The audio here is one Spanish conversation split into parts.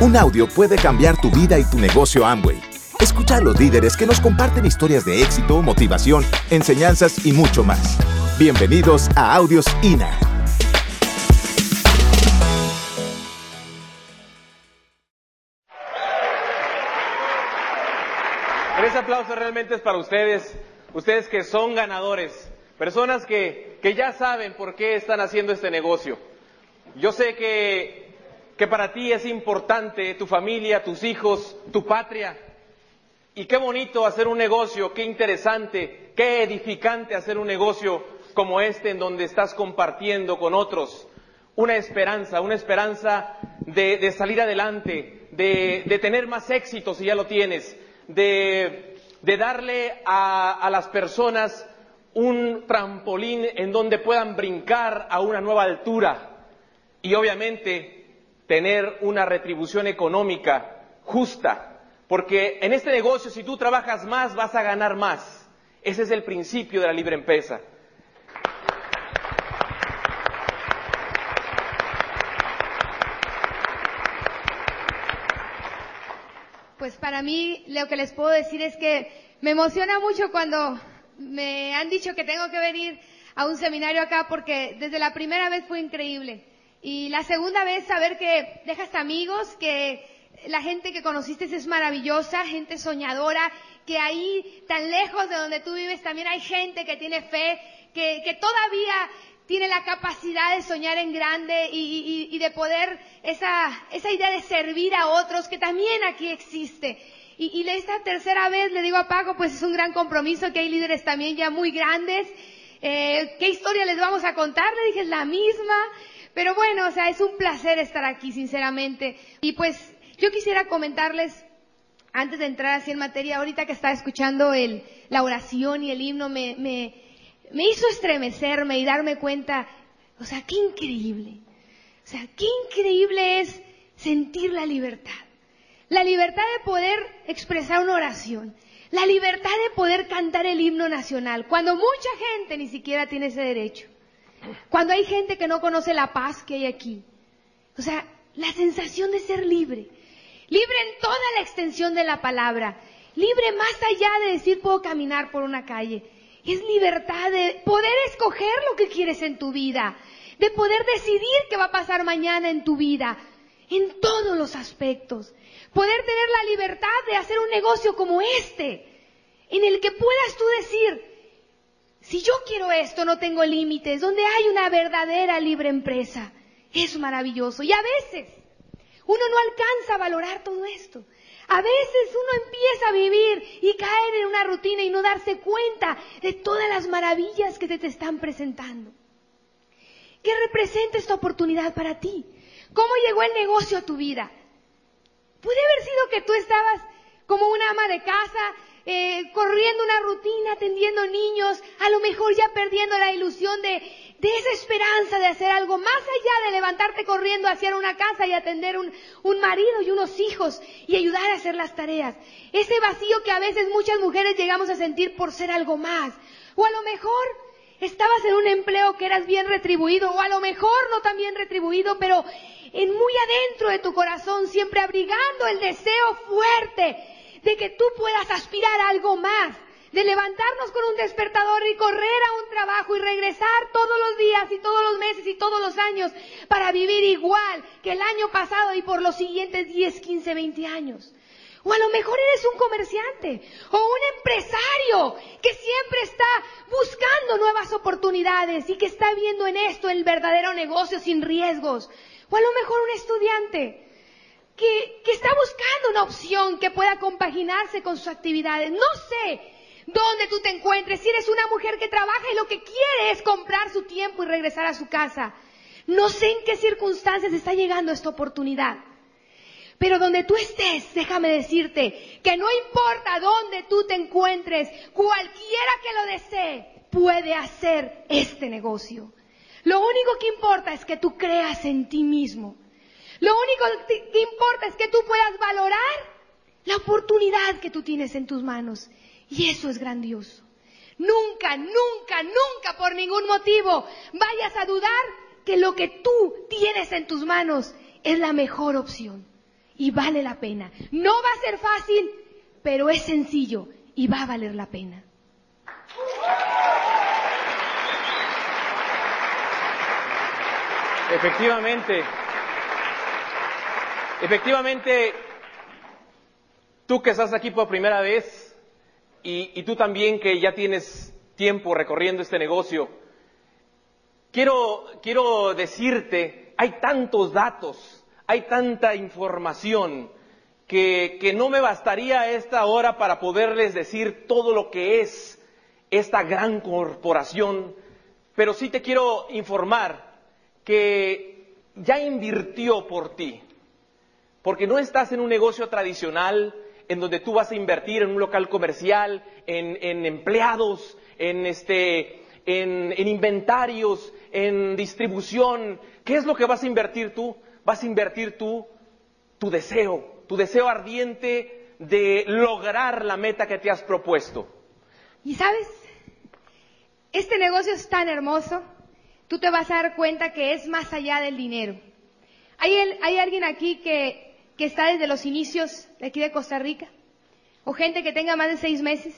Un audio puede cambiar tu vida y tu negocio Amway. Escucha a los líderes que nos comparten historias de éxito, motivación, enseñanzas y mucho más. Bienvenidos a Audios INA. Ese aplauso realmente es para ustedes, ustedes que son ganadores, personas que, que ya saben por qué están haciendo este negocio. Yo sé que, que para ti es importante tu familia, tus hijos, tu patria. Y qué bonito hacer un negocio, qué interesante, qué edificante hacer un negocio como este en donde estás compartiendo con otros una esperanza, una esperanza de, salir adelante, de, tener más éxito si ya lo tienes, de, de darle a, a las personas un trampolín en donde puedan brincar a una nueva altura y obviamente tener una retribución económica justa, porque en este negocio si tú trabajas más vas a ganar más. Ese es el principio de la libre empresa. Pues para mí lo que les puedo decir es que me emociona mucho cuando me han dicho que tengo que venir a un seminario acá porque desde la primera vez fue increíble. Y la segunda vez saber que dejas amigos, que la gente que conociste es maravillosa, gente soñadora, que ahí tan lejos de donde tú vives también hay gente que tiene fe, que, que todavía tiene la capacidad de soñar en grande y, de poder esa, esa, idea de servir a otros que también aquí existe. Y, y, esta tercera vez le digo a Paco, pues es un gran compromiso que hay líderes también ya muy grandes. Eh, ¿Qué historia les vamos a contar? Le dije, la misma. Pero bueno, o sea, es un placer estar aquí, sinceramente. Y pues yo quisiera comentarles, antes de entrar así en materia, ahorita que estaba escuchando el, la oración y el himno, me, me, me hizo estremecerme y darme cuenta, o sea, qué increíble. O sea, qué increíble es sentir la libertad. La libertad de poder expresar una oración. La libertad de poder cantar el himno nacional, cuando mucha gente ni siquiera tiene ese derecho. Cuando hay gente que no conoce la paz que hay aquí. O sea, la sensación de ser libre. Libre en toda la extensión de la palabra. Libre más allá de decir puedo caminar por una calle. Es libertad de poder escoger lo que quieres en tu vida. De poder decidir qué va a pasar mañana en tu vida. En todos los aspectos. Poder tener la libertad de hacer un negocio como este. En el que puedas tú decir, si yo quiero esto, no tengo límites, donde hay una verdadera libre empresa. Es maravilloso. Y a veces uno no alcanza a valorar todo esto. A veces uno empieza a vivir y caer en una rutina y no darse cuenta de todas las maravillas que se te están presentando. ¿Qué representa esta oportunidad para ti? ¿Cómo llegó el negocio a tu vida? Puede haber sido que tú estabas como una ama de casa, eh, corriendo una rutina, atendiendo niños, a lo mejor ya perdiendo la ilusión de, esa esperanza de hacer algo más allá de levantarte corriendo hacia una casa y atender un, un marido y unos hijos y ayudar a hacer las tareas. Ese vacío que a veces muchas mujeres llegamos a sentir por ser algo más. O a lo mejor estabas en un empleo que eras bien retribuido, o a lo mejor no tan bien retribuido, pero en muy adentro de tu corazón, siempre abrigando el deseo fuerte de que tú puedas aspirar a algo más, de levantarnos con un despertador y correr a un trabajo y regresar todos los días y todos los meses y todos los años para vivir igual que el año pasado y por los siguientes 10, 15, 20 años. O a lo mejor eres un comerciante o un empresario que siempre está buscando nuevas oportunidades y que está viendo en esto el verdadero negocio sin riesgos. O a lo mejor un estudiante que, que está buscando una opción que pueda compaginarse con sus actividades. No sé dónde tú te encuentres, si eres una mujer que trabaja y lo que quiere es comprar su tiempo y regresar a su casa. No sé en qué circunstancias está llegando esta oportunidad. Pero donde tú estés, déjame decirte que no importa dónde tú te encuentres, cualquiera que lo desee puede hacer este negocio. Lo único que importa es que tú creas en ti mismo lo único que importa es que tú puedas valorar la oportunidad que tú tienes en tus manos. Y eso es grandioso. Nunca, nunca, nunca por ningún motivo vayas a dudar que lo que tú tienes en tus manos es la mejor opción. y vale la pena. No va a ser fácil, pero es sencillo y va a valer la pena. Efectivamente, efectivamente, tú que estás aquí por primera vez y, tú también que ya tienes tiempo recorriendo este negocio, quiero, quiero decirte, hay tantos datos, hay tanta información que, que no me bastaría esta hora para poderles decir todo lo que es esta gran corporación, pero sí te quiero informar que ya invirtió por ti, porque no estás en un negocio tradicional en donde tú vas a invertir en un local comercial, en, empleados, en, este, en, en inventarios, en distribución. ¿Qué es lo que vas a invertir tú? Vas a invertir tú tu deseo, tu deseo ardiente de lograr la meta que te has propuesto. Y sabes, este negocio es tan hermoso tú te vas a dar cuenta que es más allá del dinero. ¿Hay, hay alguien aquí que, que está desde los inicios de aquí de Costa Rica? ¿O gente que tenga más de seis meses?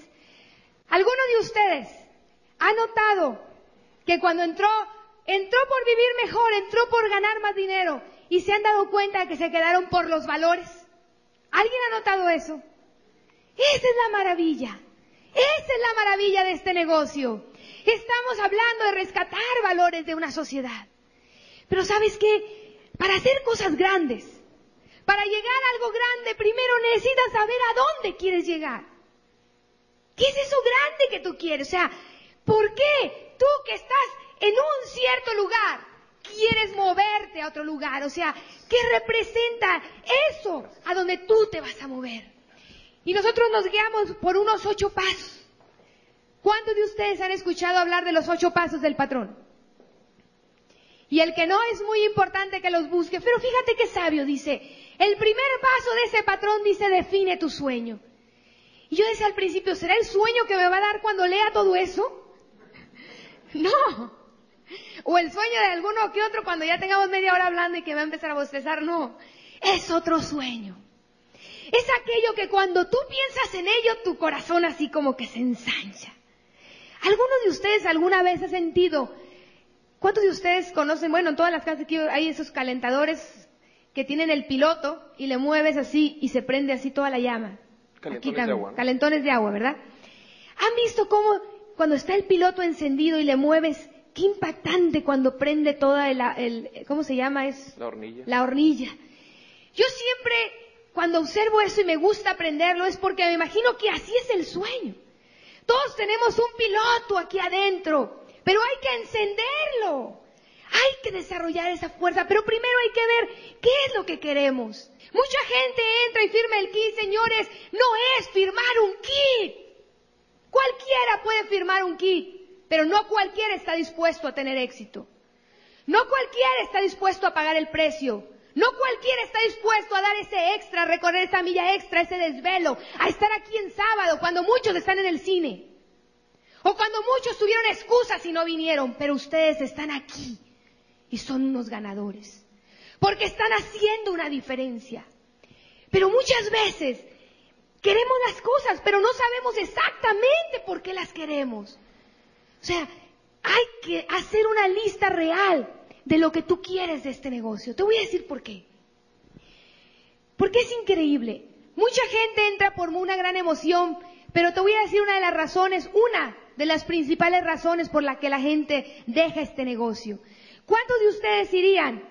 ¿Alguno de ustedes ha notado que cuando entró, entró por vivir mejor, entró por ganar más dinero y se han dado cuenta que se quedaron por los valores? ¿Alguien ha notado eso? Esa es la maravilla. Esa es la maravilla de este negocio. Estamos hablando de rescatar valores de una sociedad. Pero sabes qué? Para hacer cosas grandes, para llegar a algo grande, primero necesitas saber a dónde quieres llegar. ¿Qué es eso grande que tú quieres? O sea, ¿por qué tú que estás en un cierto lugar quieres moverte a otro lugar? O sea, ¿qué representa eso a donde tú te vas a mover? Y nosotros nos guiamos por unos ocho pasos. ¿Cuántos de ustedes han escuchado hablar de los ocho pasos del patrón? Y el que no es muy importante que los busque, pero fíjate qué sabio dice, el primer paso de ese patrón dice define tu sueño. Y yo decía al principio, ¿será el sueño que me va a dar cuando lea todo eso? No. O el sueño de alguno que otro cuando ya tengamos media hora hablando y que va a empezar a bostezar, no. Es otro sueño. Es aquello que cuando tú piensas en ello, tu corazón así como que se ensancha. ¿Alguno de ustedes alguna vez ha sentido? ¿Cuántos de ustedes conocen? Bueno, en todas las casas aquí hay esos calentadores que tienen el piloto y le mueves así y se prende así toda la llama. Calentones de agua. Calentones de agua, ¿verdad? ¿Han visto cómo cuando está el piloto encendido y le mueves, qué impactante cuando prende toda el, el ¿cómo se llama? Es la hornilla. La hornilla. Yo siempre, cuando observo eso y me gusta aprenderlo, es porque me imagino que así es el sueño. Todos tenemos un piloto aquí adentro, pero hay que encenderlo. Hay que desarrollar esa fuerza, pero primero hay que ver qué es lo que queremos. Mucha gente entra y firma el kit, señores, no es firmar un kit. Cualquiera puede firmar un kit, pero no cualquiera está dispuesto a tener éxito. No cualquiera está dispuesto a pagar el precio. No cualquiera está dispuesto a dar ese extra, recorrer esa milla extra, ese desvelo, a estar aquí en sábado cuando muchos están en el cine. O cuando muchos tuvieron excusas y no vinieron, pero ustedes están aquí y son unos ganadores. Porque están haciendo una diferencia. Pero muchas veces queremos las cosas, pero no sabemos exactamente por qué las queremos. O sea, hay que hacer una lista real de lo que tú quieres de este negocio. Te voy a decir por qué. Porque es increíble. Mucha gente entra por una gran emoción, pero te voy a decir una de las razones, una de las principales razones por la que la gente deja este negocio. ¿Cuántos de ustedes irían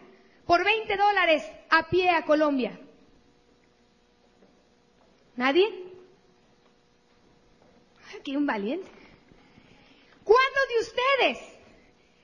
por 20 dólares a pie a Colombia? ¿Nadie? Aquí un valiente. ¿Cuántos de ustedes,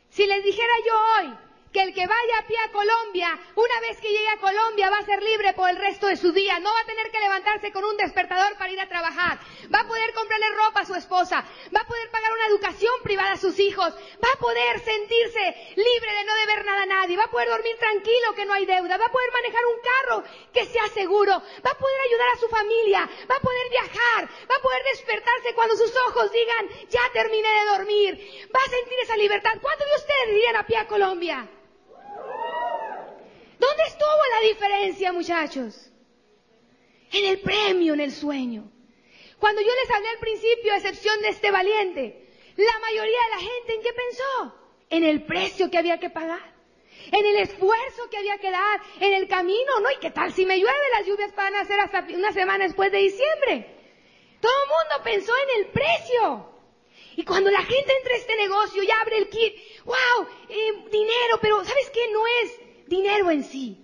si les dijera yo hoy, que el que vaya a pie a Colombia, una vez que llegue a Colombia, va a ser libre por el resto de su día. No va a tener que levantarse con un despertador para ir a trabajar. Va a poder comprarle ropa a su esposa. Va a poder pagar una educación privada a sus hijos. Va a poder sentirse libre de no deber nada a nadie. Va a poder dormir tranquilo que no hay deuda. Va a poder manejar un carro que sea seguro. Va a poder ayudar a su familia. Va a poder viajar. Va a poder despertarse cuando sus ojos digan, ya terminé de dormir. Va a sentir esa libertad. ¿Cuántos de ustedes irían a pie a Colombia? ¿Dónde estuvo la diferencia, muchachos? en el premio, en el sueño. Cuando yo les hablé al principio, a excepción de este valiente, la mayoría de la gente en qué pensó? En el precio que había que pagar, en el esfuerzo que había que dar, en el camino, ¿no? ¿Y qué tal si me llueve? Las lluvias van a ser hasta una semana después de diciembre. Todo el mundo pensó en el precio. Y cuando la gente entra a este negocio y abre el kit, wow, eh, dinero, pero ¿sabes qué? No es dinero en sí.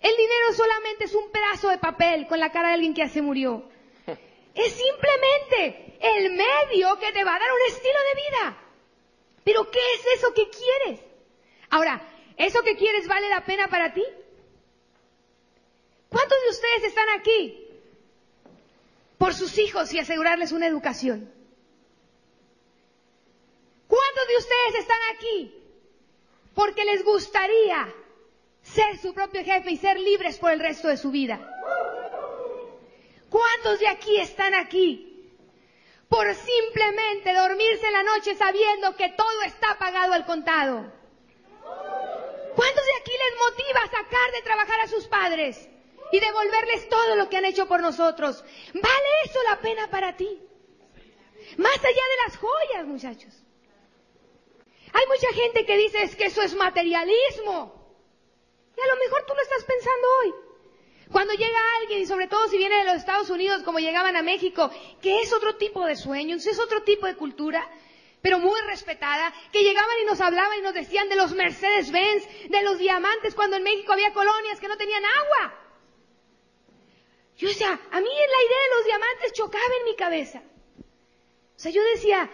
El dinero solamente es un pedazo de papel con la cara de alguien que ya se murió. Es simplemente el medio que te va a dar un estilo de vida. Pero ¿qué es eso que quieres? Ahora, ¿eso que quieres vale la pena para ti? ¿Cuántos de ustedes están aquí por sus hijos y asegurarles una educación? ¿Cuántos de ustedes están aquí porque les gustaría ser su propio jefe y ser libres por el resto de su vida? ¿Cuántos de aquí están aquí por simplemente dormirse en la noche sabiendo que todo está pagado al contado? ¿Cuántos de aquí les motiva a sacar de trabajar a sus padres y devolverles todo lo que han hecho por nosotros? ¿Vale eso la pena para ti? Más allá de las joyas, muchachos. Hay mucha gente que dice es que eso es materialismo. Y a lo mejor tú lo estás pensando hoy. Cuando llega alguien, y sobre todo si viene de los Estados Unidos, como llegaban a México, que es otro tipo de sueños, es otro tipo de cultura, pero muy respetada, que llegaban y nos hablaban y nos decían de los Mercedes-Benz, de los diamantes, cuando en México había colonias que no tenían agua. Yo decía, a mí la idea de los diamantes chocaba en mi cabeza. O sea, yo decía,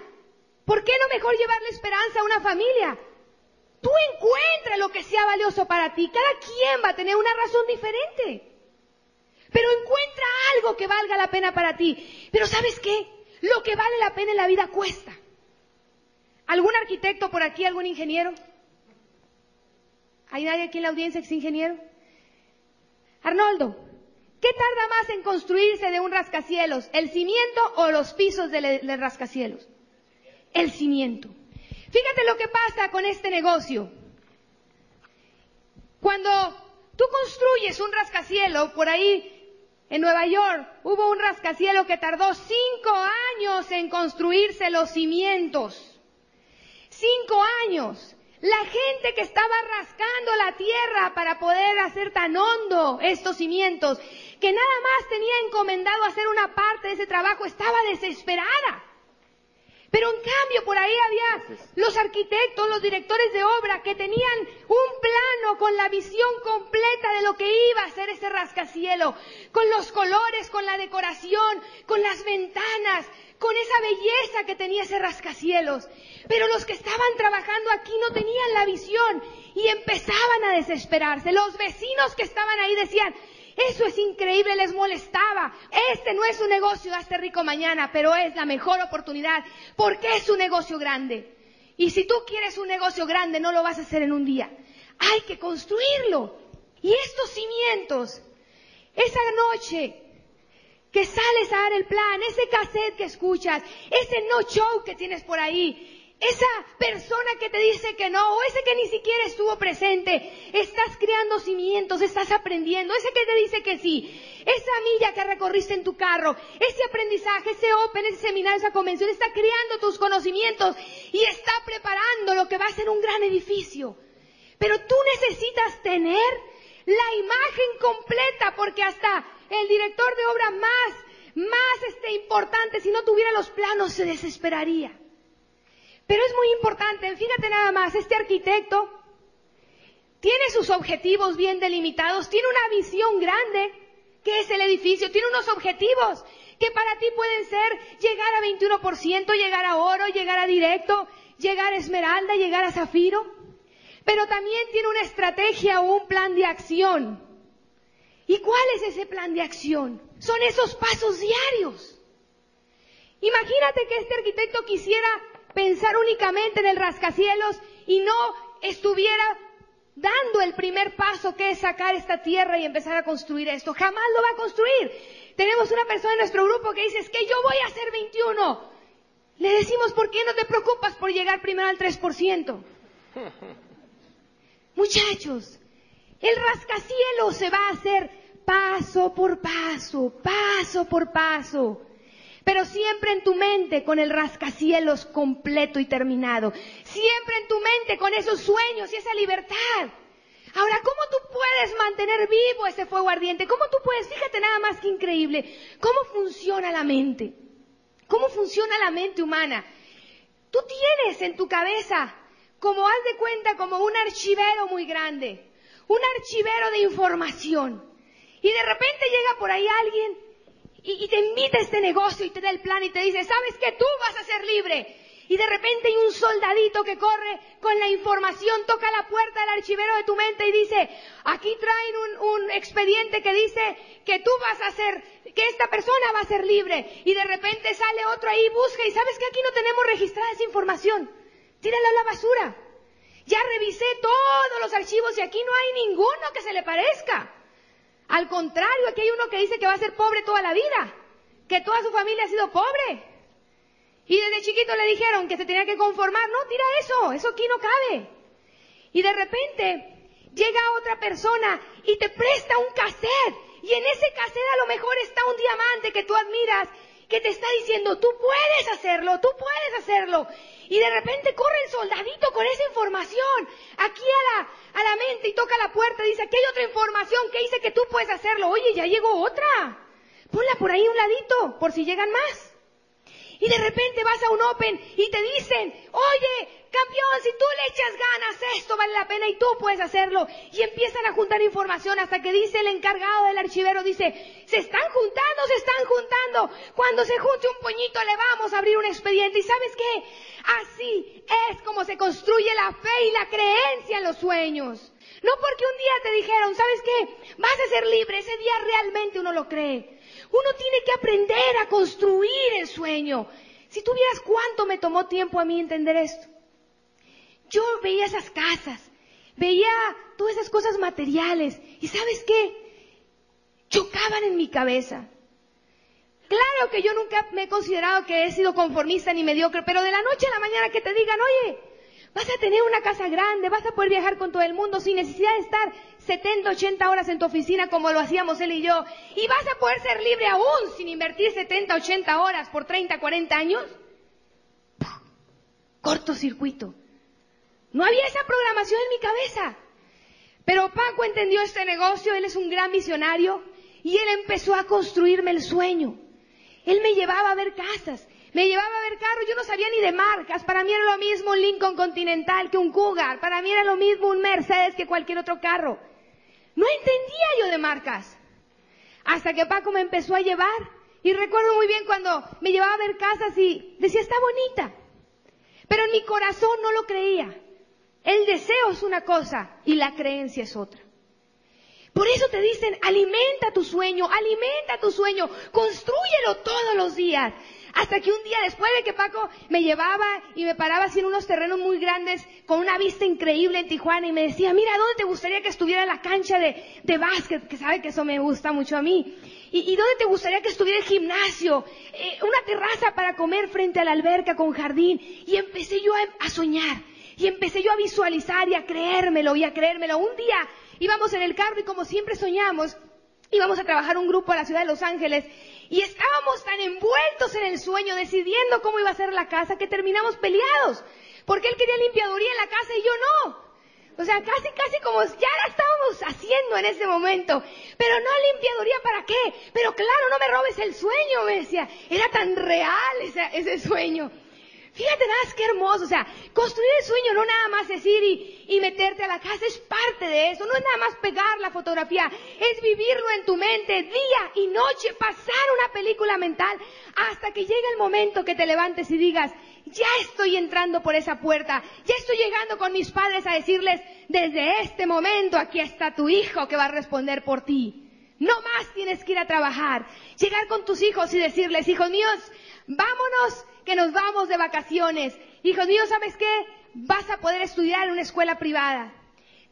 ¿por qué no mejor llevarle esperanza a una familia? Tú encuentra lo que sea valioso para ti. Cada quien va a tener una razón diferente. Pero encuentra algo que valga la pena para ti. Pero ¿sabes qué? Lo que vale la pena en la vida cuesta. ¿Algún arquitecto por aquí? ¿Algún ingeniero? ¿Hay nadie aquí en la audiencia que es ingeniero? Arnoldo, ¿qué tarda más en construirse de un rascacielos? ¿El cimiento o los pisos del, del rascacielos? El cimiento. Fíjate lo que pasa con este negocio. Cuando tú construyes un rascacielos, por ahí en Nueva York hubo un rascacielos que tardó cinco años en construirse los cimientos. Cinco años. La gente que estaba rascando la tierra para poder hacer tan hondo estos cimientos, que nada más tenía encomendado hacer una parte de ese trabajo, estaba desesperada. Pero en cambio por ahí había los arquitectos, los directores de obra que tenían un plano con la visión completa de lo que iba a ser ese rascacielo, con los colores, con la decoración, con las ventanas, con esa belleza que tenía ese rascacielos. Pero los que estaban trabajando aquí no tenían la visión y empezaban a desesperarse. Los vecinos que estaban ahí decían, eso es increíble, les molestaba. Este no es un negocio, hazte rico mañana, pero es la mejor oportunidad porque es un negocio grande. Y si tú quieres un negocio grande, no lo vas a hacer en un día. Hay que construirlo. Y estos cimientos, esa noche que sales a dar el plan, ese cassette que escuchas, ese no show que tienes por ahí, esa persona que te dice que no, o ese que ni siquiera estuvo presente, estás creando cimientos, estás aprendiendo, ese que te dice que sí, esa milla que recorriste en tu carro, ese aprendizaje, ese open, ese seminario, esa convención, está creando tus conocimientos y está preparando lo que va a ser un gran edificio. Pero tú necesitas tener la imagen completa porque hasta el director de obra más, más este, importante, si no tuviera los planos, se desesperaría. Pero es muy importante, fíjate nada más, este arquitecto tiene sus objetivos bien delimitados, tiene una visión grande, que es el edificio, tiene unos objetivos que para ti pueden ser llegar a 21%, llegar a oro, llegar a directo, llegar a esmeralda, llegar a zafiro. Pero también tiene una estrategia o un plan de acción. ¿Y cuál es ese plan de acción? Son esos pasos diarios. Imagínate que este arquitecto quisiera pensar únicamente en el rascacielos y no estuviera dando el primer paso que es sacar esta tierra y empezar a construir esto. Jamás lo va a construir. Tenemos una persona en nuestro grupo que dice, es que yo voy a hacer 21. Le decimos, ¿por qué no te preocupas por llegar primero al 3%? Muchachos, el rascacielos se va a hacer paso por paso, paso por paso. Pero siempre en tu mente con el rascacielos completo y terminado. Siempre en tu mente con esos sueños y esa libertad. Ahora, ¿cómo tú puedes mantener vivo ese fuego ardiente? ¿Cómo tú puedes? Fíjate nada más que increíble. ¿Cómo funciona la mente? ¿Cómo funciona la mente humana? Tú tienes en tu cabeza, como haz de cuenta, como un archivero muy grande, un archivero de información. Y de repente llega por ahí alguien y, te invita a este negocio y te da el plan y te dice, ¿sabes que tú vas a ser libre? Y de repente hay un soldadito que corre con la información, toca la puerta del archivero de tu mente y dice, aquí traen un, un, expediente que dice que tú vas a ser, que esta persona va a ser libre. Y de repente sale otro ahí, busca y sabes que aquí no tenemos registrada esa información. Tírala a la basura. Ya revisé todos los archivos y aquí no hay ninguno que se le parezca. Al contrario, aquí hay uno que dice que va a ser pobre toda la vida, que toda su familia ha sido pobre. Y desde chiquito le dijeron que se tenía que conformar. No, tira eso, eso aquí no cabe. Y de repente llega otra persona y te presta un cassette. Y en ese cassette a lo mejor está un diamante que tú admiras, que te está diciendo, tú puedes hacerlo, tú puedes hacerlo. Y de repente corre el soldadito con esa información aquí a la, a la mente y toca la puerta y dice, aquí hay otra información que dice que tú puedes hacerlo. Oye, ya llegó otra. Ponla por ahí un ladito, por si llegan más. Y de repente vas a un Open y te dicen, oye, campeón, si tú le echas ganas, esto vale la pena y tú puedes hacerlo. Y empiezan a juntar información hasta que dice el encargado del archivero, dice, se están juntando, se están juntando. Cuando se junte un puñito le vamos a abrir un expediente. ¿Y sabes qué? Así es como se construye la fe y la creencia en los sueños. No porque un día te dijeron, ¿sabes qué? Vas a ser libre. Ese día realmente uno lo cree. Uno tiene que aprender a construir el sueño. Si tú vieras cuánto me tomó tiempo a mí entender esto. Yo veía esas casas, veía todas esas cosas materiales y ¿sabes qué? Chocaban en mi cabeza. Claro que yo nunca me he considerado que he sido conformista ni mediocre, pero de la noche a la mañana que te digan, oye, vas a tener una casa grande, vas a poder viajar con todo el mundo sin necesidad de estar 70, 80 horas en tu oficina como lo hacíamos él y yo, y vas a poder ser libre aún sin invertir 70, 80 horas por 30, 40 años. Cortocircuito. No había esa programación en mi cabeza. Pero Paco entendió este negocio, él es un gran visionario, y él empezó a construirme el sueño. Él me llevaba a ver casas, me llevaba a ver carros, yo no sabía ni de marcas. Para mí era lo mismo un Lincoln Continental que un Cougar. Para mí era lo mismo un Mercedes que cualquier otro carro. No entendía yo de marcas. Hasta que Paco me empezó a llevar. Y recuerdo muy bien cuando me llevaba a ver casas y decía, está bonita. Pero en mi corazón no lo creía. El deseo es una cosa y la creencia es otra. Por eso te dicen, alimenta tu sueño, alimenta tu sueño, construyelo todos los días. Hasta que un día después de que Paco me llevaba y me paraba así en unos terrenos muy grandes con una vista increíble en Tijuana y me decía, mira, ¿dónde te gustaría que estuviera la cancha de, básquet? Que sabe que eso me gusta mucho a mí. ¿Y, dónde te gustaría que estuviera el gimnasio? Eh, una terraza para comer frente a la alberca con jardín. Y empecé yo a, a soñar. Y empecé yo a visualizar y a creérmelo y a creérmelo. Un día íbamos en el carro y como siempre soñamos, íbamos a trabajar un grupo a la ciudad de Los Ángeles y estábamos tan envueltos en el sueño, decidiendo cómo iba a ser la casa, que terminamos peleados. Porque él quería limpiaduría en la casa y yo no. O sea, casi, casi como ya la estábamos haciendo en ese momento. Pero no limpiaduría para qué. Pero claro, no me robes el sueño, me decía. Era tan real ese, ese sueño. Fíjate más qué hermoso, o sea, construir el sueño no nada más decir y, y, meterte a la casa, es parte de eso, no es nada más pegar la fotografía, es vivirlo en tu mente día y noche, pasar una película mental hasta que llegue el momento que te levantes y digas, ya estoy entrando por esa puerta, ya estoy llegando con mis padres a decirles, desde este momento aquí está tu hijo que va a responder por ti. No más tienes que ir a trabajar, llegar con tus hijos y decirles, hijos míos, vámonos que nos vamos de vacaciones. Hijos míos, ¿sabes qué? Vas a poder estudiar en una escuela privada.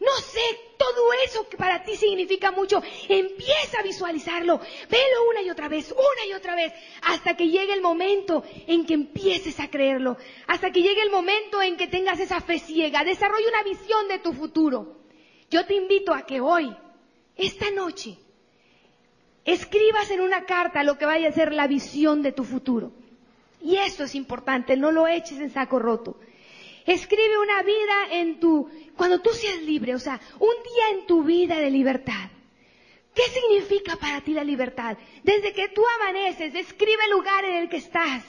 No sé, todo eso que para ti significa mucho, empieza a visualizarlo, velo una y otra vez, una y otra vez, hasta que llegue el momento en que empieces a creerlo, hasta que llegue el momento en que tengas esa fe ciega, desarrolla una visión de tu futuro. Yo te invito a que hoy, esta noche, escribas en una carta lo que vaya a ser la visión de tu futuro. Y esto es importante, no lo eches en saco roto. Escribe una vida en tu, cuando tú seas libre, o sea, un día en tu vida de libertad. ¿Qué significa para ti la libertad? Desde que tú amaneces, describe el lugar en el que estás,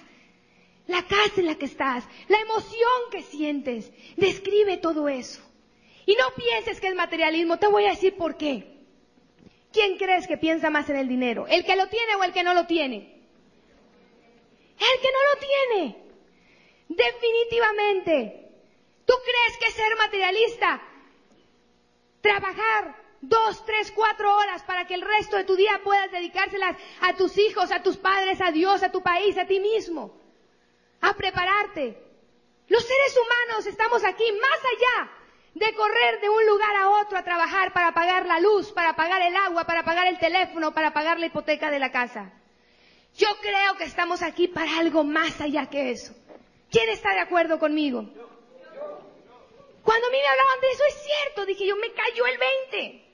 la casa en la que estás, la emoción que sientes, describe todo eso. Y no pienses que es materialismo, te voy a decir por qué. ¿Quién crees que piensa más en el dinero? ¿El que lo tiene o el que no lo tiene? El que no lo tiene. Definitivamente. ¿Tú crees que ser materialista, trabajar dos, tres, cuatro horas para que el resto de tu día puedas dedicárselas a tus hijos, a tus padres, a Dios, a tu país, a ti mismo, a prepararte? Los seres humanos estamos aquí más allá de correr de un lugar a otro a trabajar para pagar la luz, para pagar el agua, para pagar el teléfono, para pagar la hipoteca de la casa. Yo creo que estamos aquí para algo más allá que eso. ¿Quién está de acuerdo conmigo? Cuando a mí me hablaban de eso, es cierto, dije yo, me cayó el 20.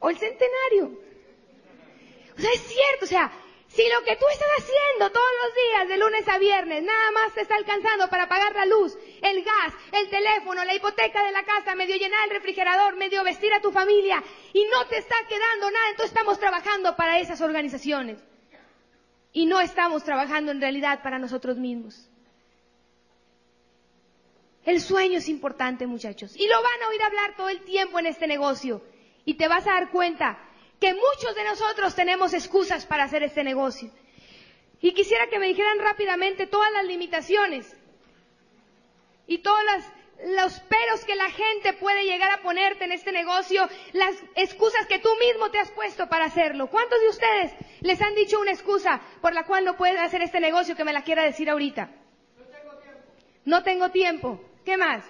O el centenario. O sea, es cierto, o sea, si lo que tú estás haciendo todos los días, de lunes a viernes, nada más te está alcanzando para pagar la luz, el gas, el teléfono, la hipoteca de la casa, medio llenar el refrigerador, medio vestir a tu familia, y no te está quedando nada, entonces estamos trabajando para esas organizaciones. Y no estamos trabajando en realidad para nosotros mismos. El sueño es importante, muchachos. Y lo van a oír hablar todo el tiempo en este negocio. Y te vas a dar cuenta que muchos de nosotros tenemos excusas para hacer este negocio. Y quisiera que me dijeran rápidamente todas las limitaciones y todos los peros que la gente puede llegar a ponerte en este negocio, las excusas que tú mismo te has puesto para hacerlo. ¿Cuántos de ustedes les han dicho una excusa por la cual no pueden hacer este negocio que me la quiera decir ahorita? No tengo tiempo. No tengo tiempo. ¿Qué más?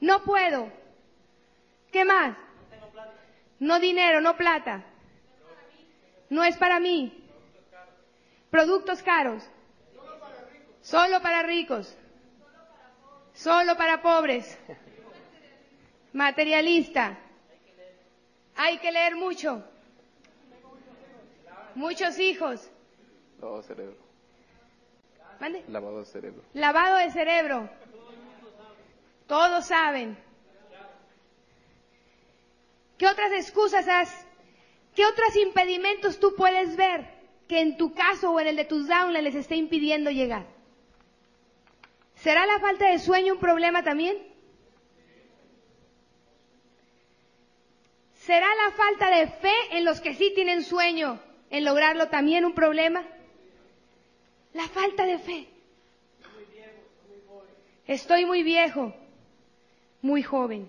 No puedo. ¿Qué más? No dinero, no plata. No es para mí. Productos caros. Solo para ricos. Solo para pobres. Materialista. Hay que leer mucho. Muchos hijos. Lavado de cerebro. ¿Mande? Lavado de cerebro. Lavado de cerebro. Todos saben. ¿Qué otras excusas has? ¿Qué otros impedimentos tú puedes ver que en tu caso o en el de tus downlines les esté impidiendo llegar? ¿Será la falta de sueño un problema también? ¿Será la falta de fe en los que sí tienen sueño en lograrlo también un problema? La falta de fe. Estoy muy viejo muy joven.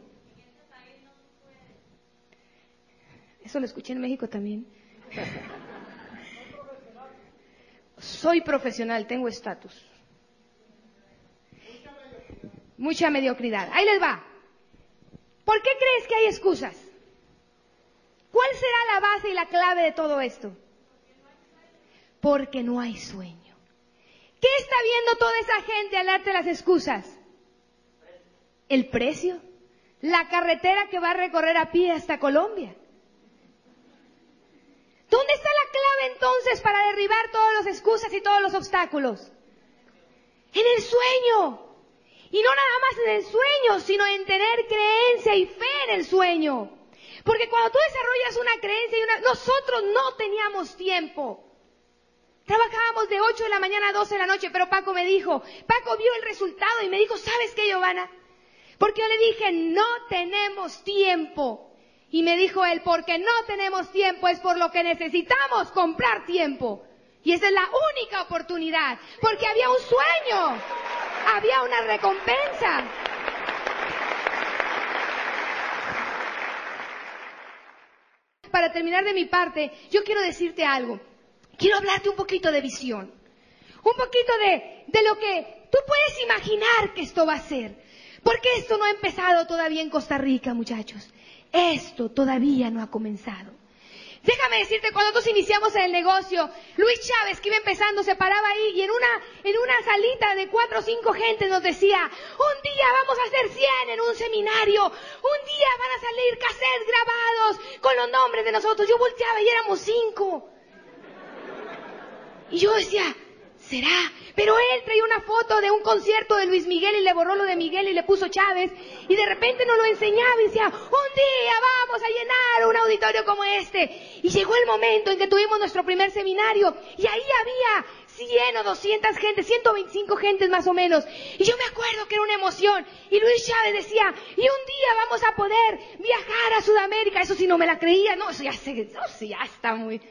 Eso lo escuché en México también. Soy profesional, tengo estatus. Mucha mediocridad. Ahí les va. ¿Por qué crees que hay excusas? ¿Cuál será la base y la clave de todo esto? Porque no hay sueño. ¿Qué está viendo toda esa gente al darte las excusas? el precio, la carretera que va a recorrer a pie hasta Colombia. ¿Dónde está la clave entonces para derribar todas las excusas y todos los obstáculos? En el sueño. Y no nada más en el sueño, sino en tener creencia y fe en el sueño. Porque cuando tú desarrollas una creencia y una... Nosotros no teníamos tiempo. Trabajábamos de 8 de la mañana a 12 de la noche, pero Paco me dijo, Paco vio el resultado y me dijo, ¿sabes qué, Giovanna? Porque yo le dije, no tenemos tiempo. Y me dijo él, porque no tenemos tiempo es por lo que necesitamos comprar tiempo. Y esa es la única oportunidad, porque había un sueño, había una recompensa. Para terminar de mi parte, yo quiero decirte algo. Quiero hablarte un poquito de visión. Un poquito de, de lo que tú puedes imaginar que esto va a ser. Porque esto no ha empezado todavía en Costa Rica, muchachos. Esto todavía no ha comenzado. Déjame decirte, cuando nosotros iniciamos el negocio, Luis Chávez, que iba empezando, se paraba ahí y en una, en una salita de cuatro o cinco gente nos decía, un día vamos a hacer cien en un seminario, un día van a salir cassettes grabados con los nombres de nosotros. Yo volteaba y éramos cinco. Y yo decía, ¿será? Pero él traía una foto de un concierto de Luis Miguel y le borró lo de Miguel y le puso Chávez. Y de repente nos lo enseñaba y decía, un día vamos a llenar un auditorio como este. Y llegó el momento en que tuvimos nuestro primer seminario y ahí había 100 o 200 gentes, 125 gentes más o menos. Y yo me acuerdo que era una emoción. Y Luis Chávez decía, y un día vamos a poder viajar a Sudamérica. Eso sí no me la creía. No, eso ya, se, eso ya está muy...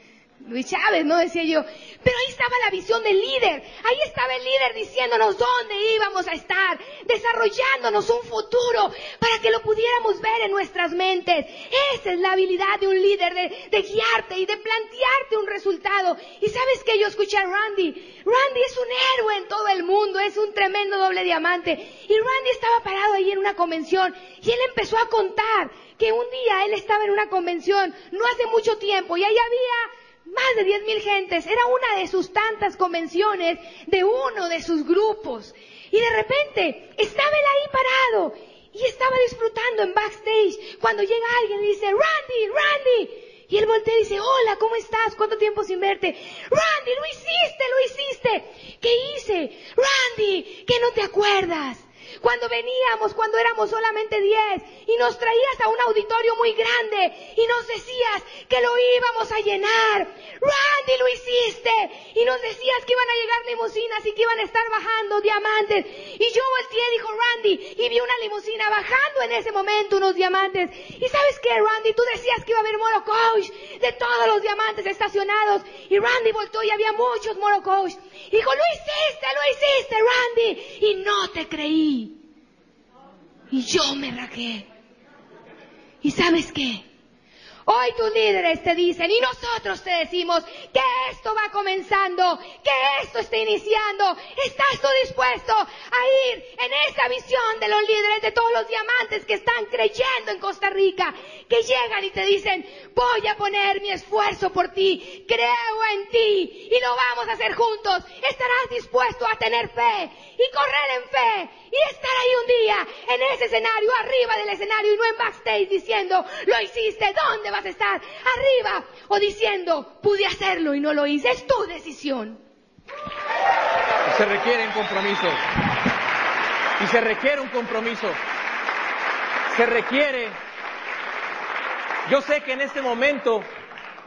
Luis Chávez, ¿no? Decía yo. Pero ahí estaba la visión del líder. Ahí estaba el líder diciéndonos dónde íbamos a estar, desarrollándonos un futuro para que lo pudiéramos ver en nuestras mentes. Esa es la habilidad de un líder, de, guiarte y de plantearte un resultado. Y sabes que yo escuché a Randy. Randy es un héroe en todo el mundo, es un tremendo doble diamante. Y Randy estaba parado ahí en una convención y él empezó a contar que un día él estaba en una convención, no hace mucho tiempo, y ahí había más de diez mil gentes. Era una de sus tantas convenciones de uno de sus grupos. Y de repente estaba él ahí parado y estaba disfrutando en backstage cuando llega alguien y dice, Randy, Randy. Y él voltea y dice, hola, ¿cómo estás? ¿Cuánto tiempo sin verte? Randy, lo hiciste, lo hiciste. ¿Qué hice? Randy, ¿qué no te acuerdas? Cuando veníamos, cuando éramos solamente diez, y nos traías a un auditorio muy grande, y nos decías que lo íbamos a llenar. Randy, lo hiciste. Y nos decías que iban a llegar limusinas y que iban a estar bajando diamantes. Y yo volteé, dijo Randy, y vi una limusina bajando en ese momento unos diamantes. Y sabes qué, Randy, tú decías que iba a haber Moro Coach de todos los diamantes estacionados. Y Randy voltó y había muchos Moro Coach. Dijo, lo hiciste, lo hiciste, Randy. Y no te creí. Y yo me raqué. ¿Y sabes qué? Hoy tus líderes te dicen y nosotros te decimos que esto va comenzando, que esto está iniciando. ¿Estás tú dispuesto a ir en esa visión de los líderes, de todos los diamantes que están creyendo en Costa Rica, que llegan y te dicen, voy a poner mi esfuerzo por ti, creo en ti y lo vamos a hacer juntos? ¿Estarás dispuesto a tener fe y correr en fe y estar ahí un día en ese escenario, arriba del escenario y no en backstage diciendo, lo hiciste, ¿dónde vas a estar? Arriba o diciendo, pude hacerlo y no lo hice, es tu decisión. Se requiere un compromiso. Y se requiere un compromiso. Se requiere. Yo sé que en este momento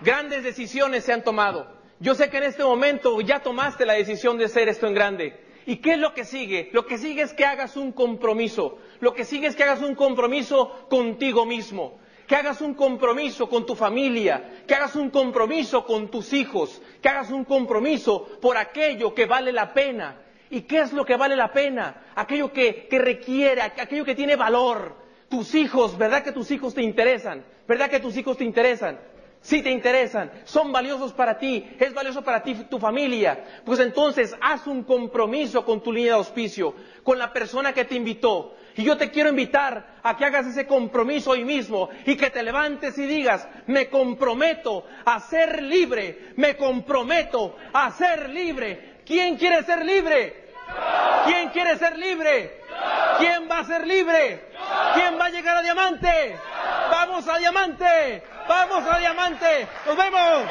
grandes decisiones se han tomado. Yo sé que en este momento ya tomaste la decisión de hacer esto en grande. ¿Y qué es lo que sigue? Lo que sigue es que hagas un compromiso. Lo que sigue es que hagas un compromiso contigo mismo. Que hagas un compromiso con tu familia. Que hagas un compromiso con tus hijos. Que hagas un compromiso por aquello que vale la pena. ¿Y qué es lo que vale la pena? Aquello que, requiere, aquello que tiene valor. Tus hijos, ¿verdad que tus hijos te interesan? ¿Verdad que tus hijos te interesan? si te interesan, son valiosos para ti, es valioso para ti tu familia, pues entonces haz un compromiso con tu línea de auspicio, con la persona que te invitó. Y yo te quiero invitar a que hagas ese compromiso hoy mismo y que te levantes y digas, me comprometo a ser libre, me comprometo a ser libre. ¿Quién quiere ser libre? ¿Quién quiere ser libre? ¿Quién va a ser libre? ¿Quién va a llegar a diamante? Vamos a diamante. Vamos a Diamante. Nos vemos.